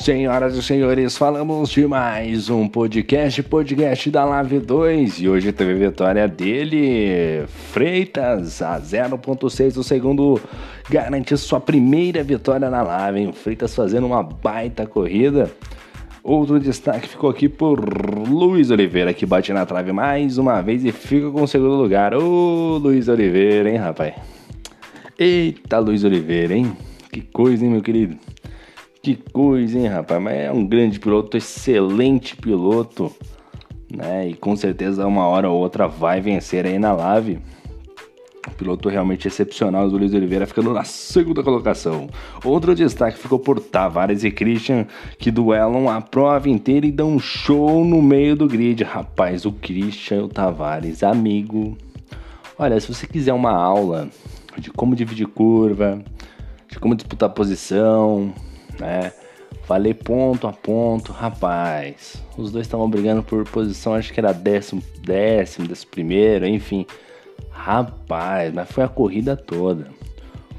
Senhoras e senhores, falamos de mais um podcast, podcast da Live 2 e hoje teve vitória dele, Freitas a 0.6 o segundo, garante sua primeira vitória na Live, hein? Freitas fazendo uma baita corrida. Outro destaque ficou aqui por Luiz Oliveira, que bate na trave mais uma vez e fica com o segundo lugar. Ô Luiz Oliveira, hein, rapaz? Eita, Luiz Oliveira, hein? Que coisa, hein, meu querido? Que coisa, hein, rapaz? Mas é um grande piloto, excelente piloto, né? E com certeza uma hora ou outra vai vencer aí na live. Piloto realmente excepcional do Luiz Oliveira, ficando na segunda colocação. Outro destaque ficou por Tavares e Christian, que duelam a prova inteira e dão um show no meio do grid. Rapaz, o Christian e o Tavares, amigo. Olha, se você quiser uma aula de como dividir curva, de como disputar posição, né? Falei ponto a ponto, rapaz. Os dois estavam brigando por posição, acho que era décimo, décimo, décimo primeiro, enfim. Rapaz, mas foi a corrida toda.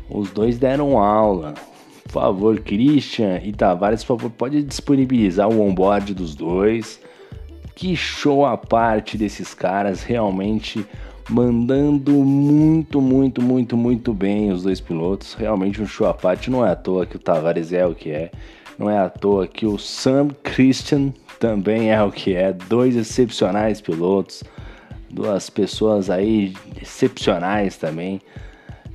Os dois deram aula. Por favor, Christian e Tavares, por favor, pode disponibilizar o onboard dos dois. Que show a parte desses caras, realmente mandando muito, muito, muito, muito bem os dois pilotos. Realmente um show à parte. Não é à toa que o Tavares é o que é. Não é à toa que o Sam Christian também é o que é. Dois excepcionais pilotos. Duas pessoas aí excepcionais também.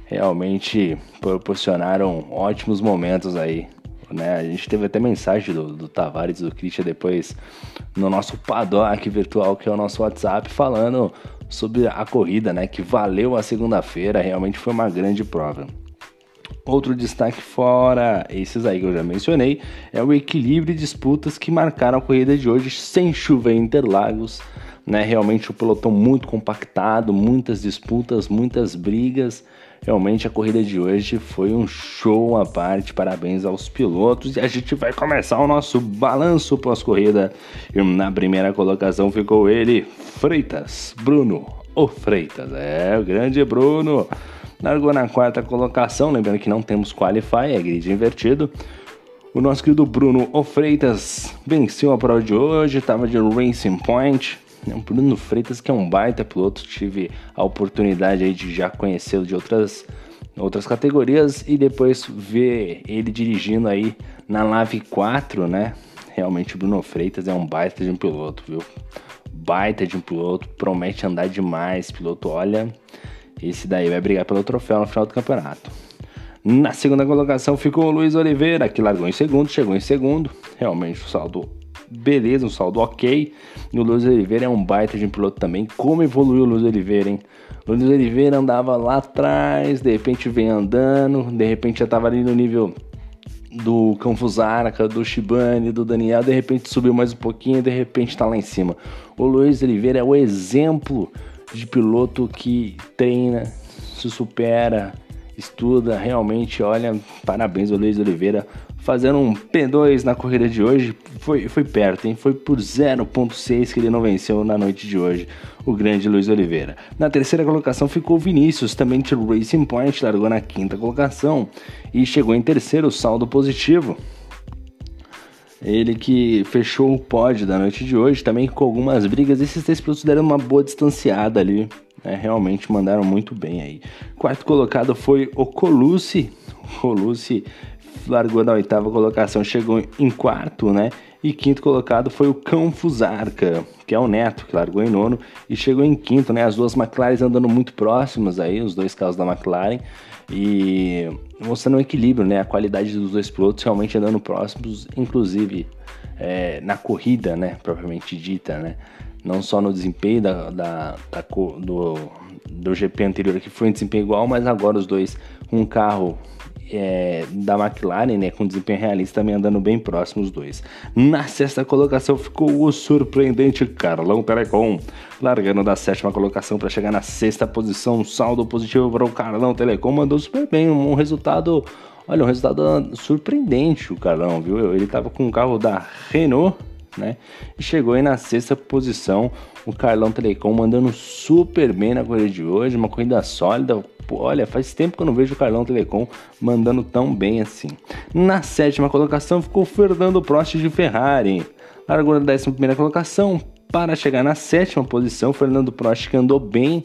Realmente proporcionaram ótimos momentos aí. Né? A gente teve até mensagem do, do Tavares e do Christian depois no nosso paddock virtual, que é o nosso WhatsApp, falando sobre a corrida, né, que valeu a segunda-feira, realmente foi uma grande prova. Outro destaque fora esses aí que eu já mencionei é o equilíbrio de disputas que marcaram a corrida de hoje sem chuva em Interlagos. Né? Realmente o pelotão muito compactado, muitas disputas, muitas brigas. Realmente a corrida de hoje foi um show à parte. Parabéns aos pilotos. E a gente vai começar o nosso balanço pós-corrida. Na primeira colocação ficou ele, Freitas, Bruno, o Freitas. É, o grande Bruno. Largou na quarta colocação, lembrando que não temos Qualify, é grid invertido. O nosso querido Bruno Freitas venceu a prova de hoje, estava de Racing Point, o Bruno Freitas, que é um baita piloto, tive a oportunidade aí de já conhecê-lo de outras, outras categorias e depois ver ele dirigindo aí na Nave 4, né? Realmente o Bruno Freitas é um baita de um piloto, viu? Baita de um piloto, promete andar demais, piloto. Olha, esse daí vai brigar pelo troféu no final do campeonato. Na segunda colocação ficou o Luiz Oliveira, que largou em segundo, chegou em segundo. Realmente o saldo beleza, um saldo ok. E o Luiz Oliveira é um baita de um piloto também. Como evoluiu o Luiz Oliveira, hein? O Luiz Oliveira andava lá atrás, de repente vem andando, de repente já tava ali no nível do Canfusarca, do Shibane, do Daniel, de repente subiu mais um pouquinho, de repente tá lá em cima. O Luiz Oliveira é o exemplo de piloto que treina, se supera, estuda, realmente, olha, parabéns Luiz Oliveira fazendo um P2 na corrida de hoje. Foi, foi perto, hein? Foi por 0.6 que ele não venceu na noite de hoje, o grande Luiz Oliveira. Na terceira colocação ficou Vinícius, também de Racing Point, largou na quinta colocação e chegou em terceiro, saldo positivo. Ele que fechou o pódio da noite de hoje, também com algumas brigas. Esses três pilotos deram uma boa distanciada ali, né? realmente mandaram muito bem aí. Quarto colocado foi o Colucci. O Colucci largou na oitava colocação, chegou em quarto, né? E quinto colocado foi o Cão Fusarca, que é o Neto, que largou em nono e chegou em quinto, né? As duas McLaren andando muito próximas aí, os dois carros da McLaren. E mostrando um equilíbrio, né? A qualidade dos dois pilotos realmente andando próximos, inclusive é, na corrida, né? Propriamente dita, né? Não só no desempenho da, da, da do, do GP anterior que foi um desempenho igual, mas agora os dois com um carro é, da McLaren, né, com desempenho realista, também andando bem próximo os dois. Na sexta colocação ficou o surpreendente Carlão Telecom, largando da sétima colocação para chegar na sexta posição. Um saldo positivo para o Carlão Telecom, mandou super bem, um resultado, olha, um resultado surpreendente o Carlão, viu? Ele estava com um carro da Renault, né? E chegou aí na sexta posição, o Carlão Telecom mandando super bem na corrida de hoje, uma corrida sólida. Pô, olha, faz tempo que eu não vejo o Carlão Telecom mandando tão bem assim. Na sétima colocação ficou o Fernando Prost de Ferrari. Largou na décima primeira colocação para chegar na sétima posição. Fernando Prost que andou bem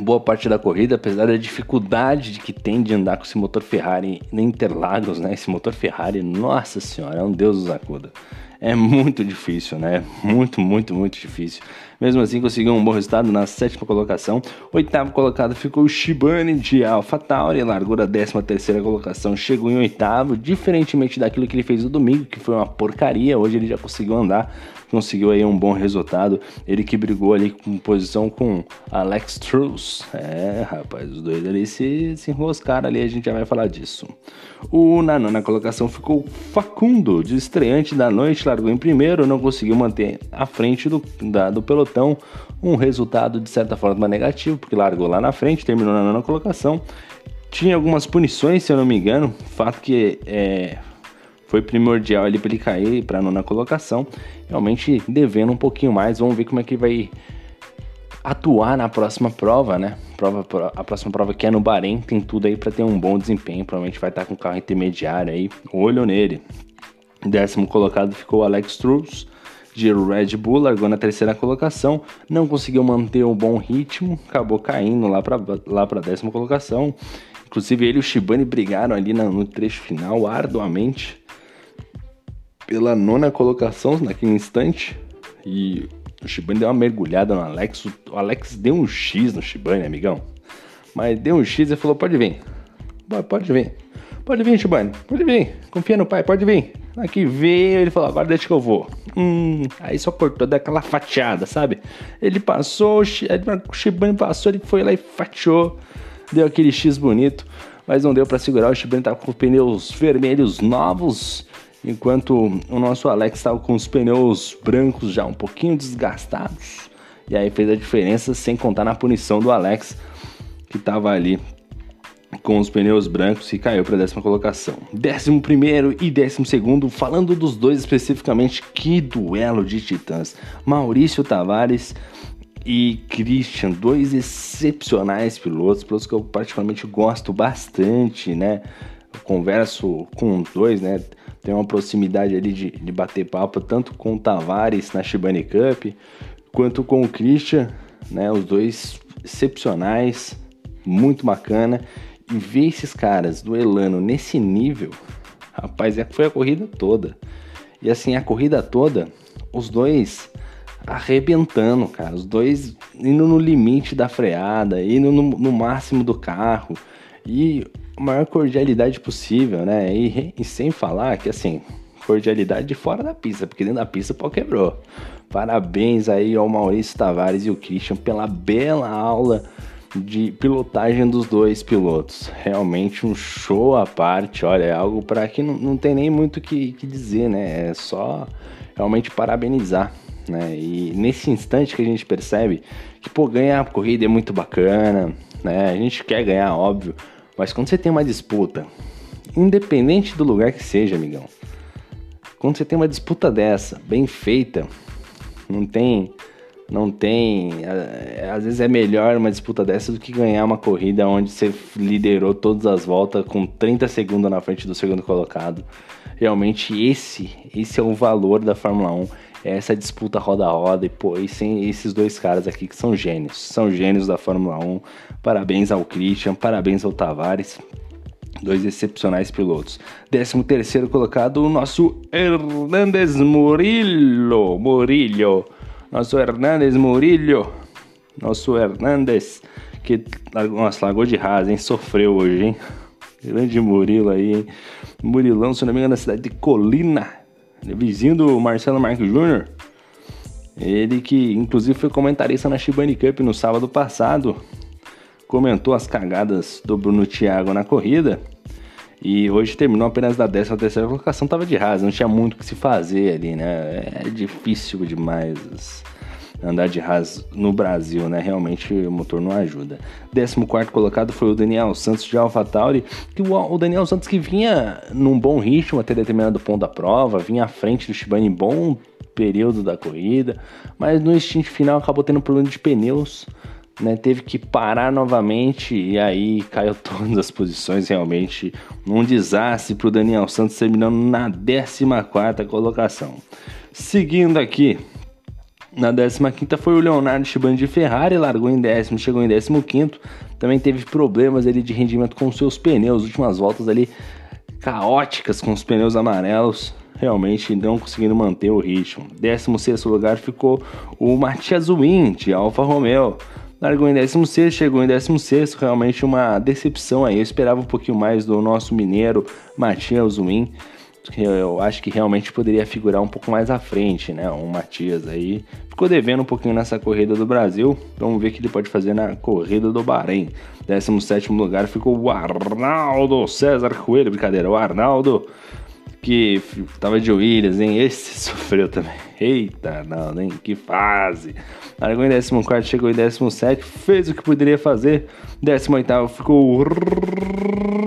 boa parte da corrida, apesar da dificuldade que tem de andar com esse motor Ferrari em Interlagos, né? Esse motor Ferrari, nossa senhora, é um deus do Zacuda é muito difícil, né? Muito, muito, muito difícil. Mesmo assim, conseguiu um bom resultado na sétima colocação. Oitavo colocado ficou o Shibane de AlphaTauri, largou da décima terceira colocação, chegou em oitavo, diferentemente daquilo que ele fez no domingo, que foi uma porcaria. Hoje ele já conseguiu andar conseguiu aí um bom resultado. Ele que brigou ali com posição com Alex Truss. É, rapaz, os dois ali se, se enroscaram ali, a gente já vai falar disso. O na nona colocação ficou Facundo, de estreante da noite, largou em primeiro, não conseguiu manter à frente do, da, do pelotão. Um resultado de certa forma negativo, porque largou lá na frente, terminou na nona colocação. Tinha algumas punições, se eu não me engano. Fato que é, foi primordial ali para ele cair para a nona colocação. Realmente devendo um pouquinho mais. Vamos ver como é que vai atuar na próxima prova, né? Prova, a próxima prova que é no Bahrein tem tudo aí para ter um bom desempenho. Provavelmente vai estar com o carro intermediário aí. Olho nele. Décimo colocado ficou Alex Truss de Red Bull, largou na terceira colocação, não conseguiu manter um bom ritmo, acabou caindo lá para lá para décima colocação. Inclusive ele e o Shibane brigaram ali no trecho final arduamente pela nona colocação naquele instante. E o Shibane deu uma mergulhada no Alex. O Alex deu um X no Shibane, amigão. Mas deu um X e falou: pode vir. Pode vir. Pode vir, Shibane. Pode vir. Confia no pai, pode vir. Aqui veio, ele falou: agora deixa que eu vou. Hum, aí só cortou daquela fatiada, sabe? Ele passou, o Shibane passou, ele foi lá e fatiou. Deu aquele X bonito, mas não deu para segurar. O Shibane tava com pneus vermelhos novos enquanto o nosso Alex estava com os pneus brancos já um pouquinho desgastados. E aí fez a diferença sem contar na punição do Alex, que estava ali com os pneus brancos e caiu para a décima colocação. Décimo primeiro e décimo segundo, falando dos dois especificamente, que duelo de titãs. Maurício Tavares e Christian, dois excepcionais pilotos, pilotos que eu particularmente gosto bastante, né? Eu converso com os dois, né? tem uma proximidade ali de, de bater papo tanto com o Tavares na Shibane Cup quanto com o Christian, né? Os dois excepcionais, muito bacana. E ver esses caras duelando nesse nível, rapaz, é que foi a corrida toda. E assim, a corrida toda, os dois arrebentando, cara. Os dois indo no limite da freada, indo no, no máximo do carro. E a maior cordialidade possível, né? E, e, sem falar que, assim, cordialidade fora da pista, porque dentro da pista o pau quebrou. Parabéns aí ao Maurício Tavares e o Christian pela bela aula de pilotagem dos dois pilotos. Realmente um show à parte, olha, é algo para que não, não tem nem muito o que, que dizer, né? É só realmente parabenizar. Né? E nesse instante que a gente percebe que, pô, ganhar a corrida é muito bacana, né? A gente quer ganhar, óbvio, mas quando você tem uma disputa, independente do lugar que seja, amigão, quando você tem uma disputa dessa, bem feita, não tem. Não tem. Às vezes é melhor uma disputa dessa do que ganhar uma corrida onde você liderou todas as voltas com 30 segundos na frente do segundo colocado. Realmente esse, esse é o valor da Fórmula 1 é essa disputa roda a roda e pô, e sem esses dois caras aqui que são gênios, são gênios da Fórmula 1. Parabéns ao Christian, parabéns ao Tavares. Dois excepcionais pilotos. 13 terceiro colocado, o nosso Hernandes Murillo. Murillo. Nosso Hernandes Murillo. Nosso Hernandes, que nossa, largou de rasa, hein? Sofreu hoje, hein? Grande Murilo aí, hein? Murilão, se não me engano, na cidade de Colina, vizinho do Marcelo Marques Jr., ele que inclusive foi comentarista na Shibane Cup no sábado passado, comentou as cagadas do Bruno Thiago na corrida e hoje terminou apenas da 13 terceira colocação, tava de rasa, não tinha muito o que se fazer ali, né? É difícil demais andar de Haas no Brasil, né? Realmente o motor não ajuda. 14 colocado foi o Daniel Santos de AlphaTauri, que o Daniel Santos que vinha num bom ritmo até determinado ponto da prova, vinha à frente do Shibane bom período da corrida, mas no instinto final acabou tendo problema de pneus né, teve que parar novamente e aí caiu todas as posições realmente um desastre para o Daniel Santos terminando na 14 colocação. Seguindo aqui, na 15 foi o Leonardo Shibani de Ferrari, largou em décimo, chegou em 15 também teve problemas ali de rendimento com seus pneus, últimas voltas ali caóticas com os pneus amarelos, realmente não conseguindo manter o ritmo. 16 lugar ficou o Matias Win de Alfa Romeo largou em 16, chegou em 16, realmente uma decepção aí. Eu esperava um pouquinho mais do nosso mineiro Matias Win, que eu acho que realmente poderia figurar um pouco mais à frente, né? O Matias aí ficou devendo um pouquinho nessa corrida do Brasil. Vamos ver o que ele pode fazer na corrida do Bahrein. 17 lugar ficou o Arnaldo César Coelho, brincadeira, o Arnaldo que tava de Williams, hein? Esse sofreu também. Eita, não, nem que fase. Largou em 14, chegou em 17, fez o que poderia fazer. 18 ficou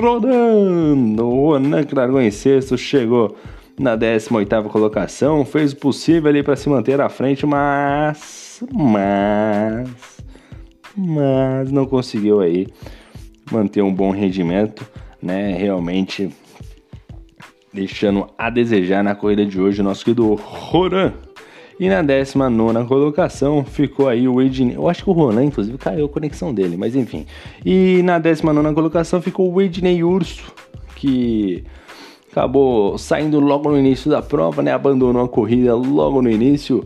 rodando. O Ronan que largou em sexto, chegou na 18 colocação, fez o possível ali para se manter à frente, mas. Mas. Mas não conseguiu aí manter um bom rendimento, né? Realmente deixando a desejar na corrida de hoje o nosso querido Roran. E na 19 colocação ficou aí o Ednei. Eu acho que o Ronan, inclusive, caiu a conexão dele, mas enfim. E na 19 colocação ficou o Ednei Urso, que acabou saindo logo no início da prova, né? Abandonou a corrida logo no início.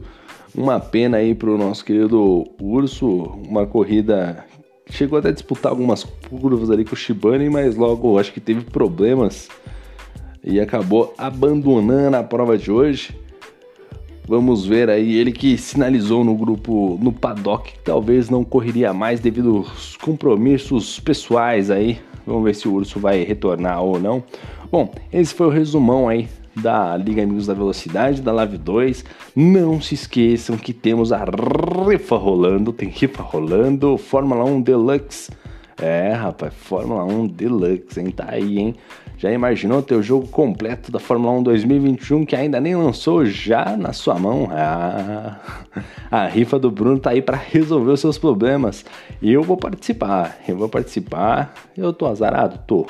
Uma pena aí pro nosso querido Urso, uma corrida chegou até a disputar algumas curvas ali com o Shibane, mas logo acho que teve problemas e acabou abandonando a prova de hoje. Vamos ver aí, ele que sinalizou no grupo, no paddock, que talvez não correria mais devido aos compromissos pessoais aí. Vamos ver se o Urso vai retornar ou não. Bom, esse foi o resumão aí da Liga Amigos da Velocidade, da Live 2. Não se esqueçam que temos a rifa rolando, tem rifa rolando, Fórmula 1 Deluxe. É, rapaz, Fórmula 1 Deluxe, hein? Tá aí, hein? Já imaginou ter o jogo completo da Fórmula 1 2021 que ainda nem lançou já na sua mão? Ah, a rifa do Bruno tá aí para resolver os seus problemas. E eu vou participar, eu vou participar. Eu tô azarado? Tô.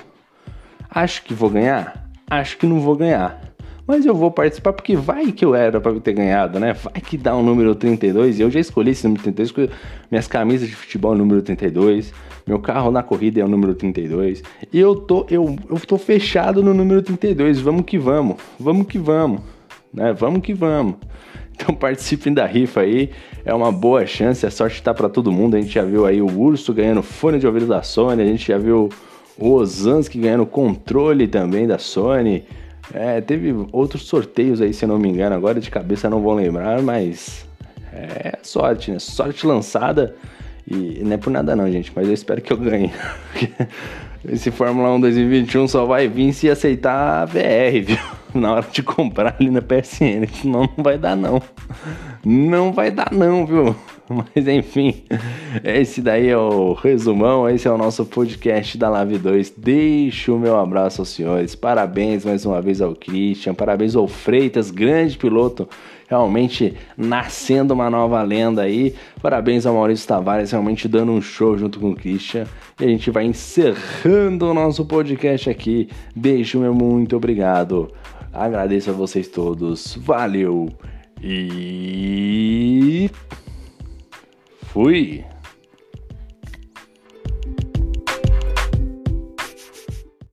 Acho que vou ganhar? Acho que não vou ganhar. Mas eu vou participar porque vai que eu era para ter ganhado, né? Vai que dá o um número 32. E eu já escolhi esse número 32 porque minhas camisas de futebol é o número 32. Meu carro na corrida é o número 32. E eu tô, eu, eu tô fechado no número 32. Vamos que vamos. Vamos que vamos. Né? Vamos que vamos. Então participem da rifa aí. É uma boa chance. A sorte tá para todo mundo. A gente já viu aí o Urso ganhando fone de ouvido da Sony. A gente já viu o Osansky ganhando controle também da Sony. É, teve outros sorteios aí, se não me engano, agora de cabeça não vou lembrar, mas é sorte, né? Sorte lançada e não é por nada não, gente, mas eu espero que eu ganhe. Esse Fórmula 1 2021 só vai vir se aceitar a VR, viu? Na hora de comprar ali na PSN, senão não vai dar não. Não vai dar não, viu? Mas enfim, esse daí é o resumão, esse é o nosso podcast da Live 2. Deixo o meu abraço aos senhores. Parabéns mais uma vez ao Christian, parabéns ao Freitas, grande piloto realmente nascendo uma nova lenda aí. Parabéns ao Maurício Tavares, realmente dando um show junto com o Christian. E a gente vai encerrando o nosso podcast aqui. Beijo, meu muito obrigado. Agradeço a vocês todos. Valeu e fui.